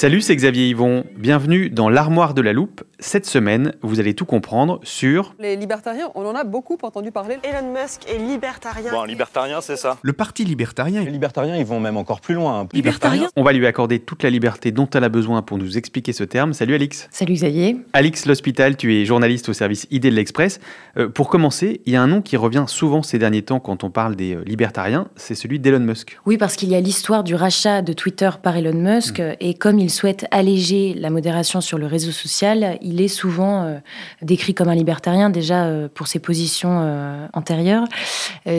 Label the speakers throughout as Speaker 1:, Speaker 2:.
Speaker 1: Salut, c'est Xavier Yvon. Bienvenue dans l'armoire de la loupe. Cette semaine, vous allez tout comprendre sur
Speaker 2: Les libertariens, on en a beaucoup entendu parler.
Speaker 3: Elon Musk est libertarien.
Speaker 4: Bon, un libertarien, c'est ça.
Speaker 1: le Parti libertarien.
Speaker 4: Les libertariens, ils vont même encore plus loin. hein.
Speaker 2: Libertarien
Speaker 1: On va lui accorder toute la liberté dont elle a besoin pour nous expliquer ce terme. Salut Alix.
Speaker 5: Salut Xavier.
Speaker 1: Alix L'Hospital, tu es journaliste au service Idée de l'Express. Euh, pour commencer, il y a un nom qui revient souvent ces derniers temps quand on parle des euh, libertariens, c'est celui d'Elon Musk.
Speaker 5: Oui, parce qu'il y a l'histoire du rachat de Twitter par Elon Musk, et comme il souhaite alléger la modération sur le réseau social, il est souvent euh, décrit comme un libertarien, déjà euh, pour ses positions euh, antérieures,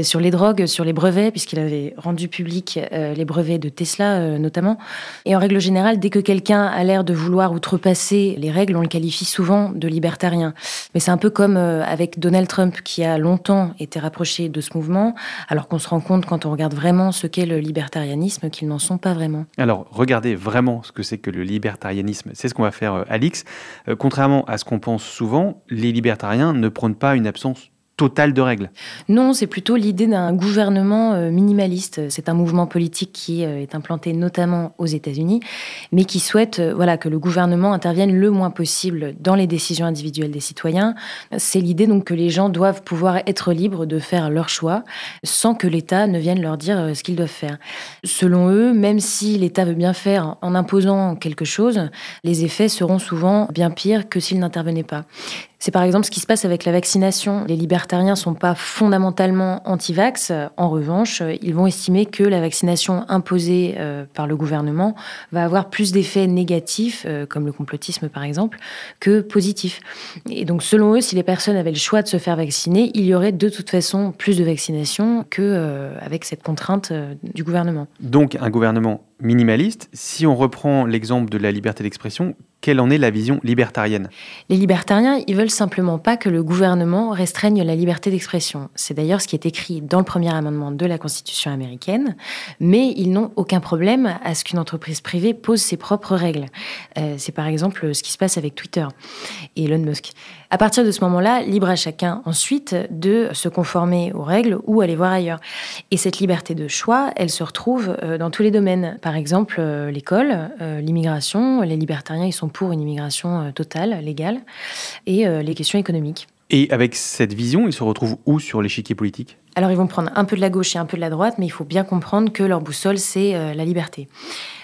Speaker 5: sur les drogues, sur les brevets, puisqu'il avait rendu public les brevets de Tesla notamment. Et en règle générale, dès que quelqu'un a l'air de vouloir outrepasser les règles, on le qualifie souvent de libertarien. Mais c'est un peu comme avec Donald Trump, qui a longtemps été rapproché de ce mouvement, alors qu'on se rend compte quand on regarde vraiment ce qu'est le libertarianisme qu'ils n'en sont pas vraiment.
Speaker 1: Alors, regardez vraiment ce que c'est que le libertarianisme. C'est ce qu'on va faire, Alix. Contrairement à ce qu'on pense souvent, les libertariens ne prônent pas une absence de règles.
Speaker 5: Non, c'est plutôt l'idée d'un gouvernement euh, minimaliste. C'est un mouvement politique qui euh, est implanté notamment aux États-Unis, mais qui souhaite euh, voilà, que le gouvernement intervienne le moins possible dans les décisions individuelles des citoyens. C'est l'idée donc que les gens doivent pouvoir être libres de faire leur choix sans que l'État ne vienne leur dire ce qu'ils doivent faire. Selon eux, même si l'État veut bien faire en imposant quelque chose, les effets seront souvent bien pires que s'il n'intervenait pas. C'est par exemple ce qui se passe avec la vaccination. Les libertariens sont pas fondamentalement anti-vax. En revanche, ils vont estimer que la vaccination imposée euh, par le gouvernement va avoir plus d'effets négatifs, euh, comme le complotisme par exemple, que positifs. Et donc selon eux, si les personnes avaient le choix de se faire vacciner, il y aurait de toute façon plus de vaccination que euh, avec cette contrainte euh, du gouvernement.
Speaker 1: Donc, un gouvernement minimaliste. Si on reprend l'exemple de la liberté d'expression, quelle en est la vision libertarienne
Speaker 5: Les libertariens, ils veulent simplement pas que le gouvernement restreigne la liberté d'expression. C'est d'ailleurs ce qui est écrit dans le premier amendement de la Constitution américaine, mais ils n'ont aucun problème à ce qu'une entreprise privée pose ses propres règles. Euh, c'est par exemple ce qui se passe avec Twitter et Elon Musk. À partir de ce moment-là, libre à chacun ensuite de se conformer aux règles ou aller voir ailleurs. Et cette liberté de choix, elle se retrouve euh, dans tous les domaines. Par exemple, euh, l'école, euh, l'immigration. Les libertariens, ils sont pour une immigration euh, totale, légale, et euh, les questions économiques.
Speaker 1: Et avec cette vision, ils se retrouvent où sur l'échiquier politique?
Speaker 5: Alors ils vont prendre un peu de la gauche et un peu de la droite, mais il faut bien comprendre que leur boussole, c'est euh, la liberté.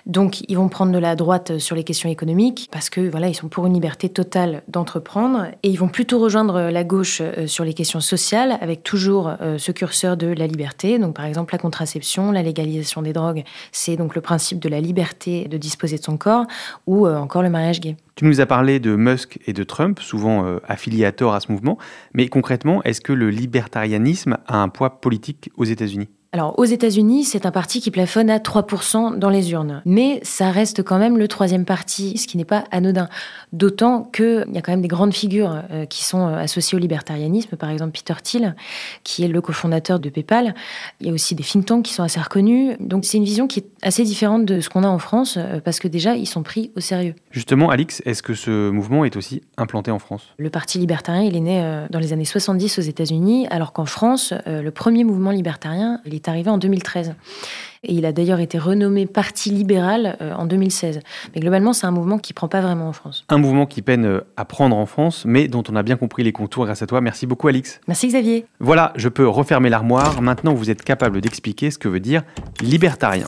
Speaker 5: Donc ils vont prendre de la droite sur les questions économiques, parce que voilà, ils sont pour une liberté totale d'entreprendre, et ils vont plutôt rejoindre la gauche euh, sur les questions sociales, avec toujours euh, ce curseur de la liberté. Donc par exemple la contraception, la légalisation des drogues, c'est donc le principe de la liberté de disposer de son corps, ou euh, encore le mariage gay.
Speaker 1: Tu nous as parlé de Musk et de Trump, souvent euh, affiliés à tort à ce mouvement, mais concrètement, est-ce que le libertarianisme a un poids politique aux États-Unis?
Speaker 5: Alors, aux États-Unis, c'est un parti qui plafonne à 3% dans les urnes. Mais ça reste quand même le troisième parti, ce qui n'est pas anodin. D'autant qu'il y a quand même des grandes figures euh, qui sont euh, associées au libertarianisme. Par exemple, Peter Thiel, qui est le cofondateur de PayPal. Il y a aussi des think tanks qui sont assez reconnus. Donc, c'est une vision qui est assez différente de ce qu'on a en France, euh, parce que déjà, ils sont pris au sérieux.
Speaker 1: Justement, Alix, est-ce que ce mouvement est aussi implanté en France?
Speaker 5: Le Parti libertarien, il est né dans les années 70 aux États-Unis, alors qu'en France, le premier mouvement libertarien, il est arrivé en 2013. Et il a d'ailleurs été renommé Parti libéral euh, en 2016. Mais globalement, c'est un mouvement qui prend pas vraiment en France.
Speaker 1: Un mouvement qui peine euh, à prendre en France, mais dont on a bien compris les contours grâce à toi. Merci beaucoup, Alix.
Speaker 5: Merci Xavier.
Speaker 1: Voilà, je peux refermer l'armoire. Maintenant, vous êtes capable d'expliquer ce que veut dire libertarien.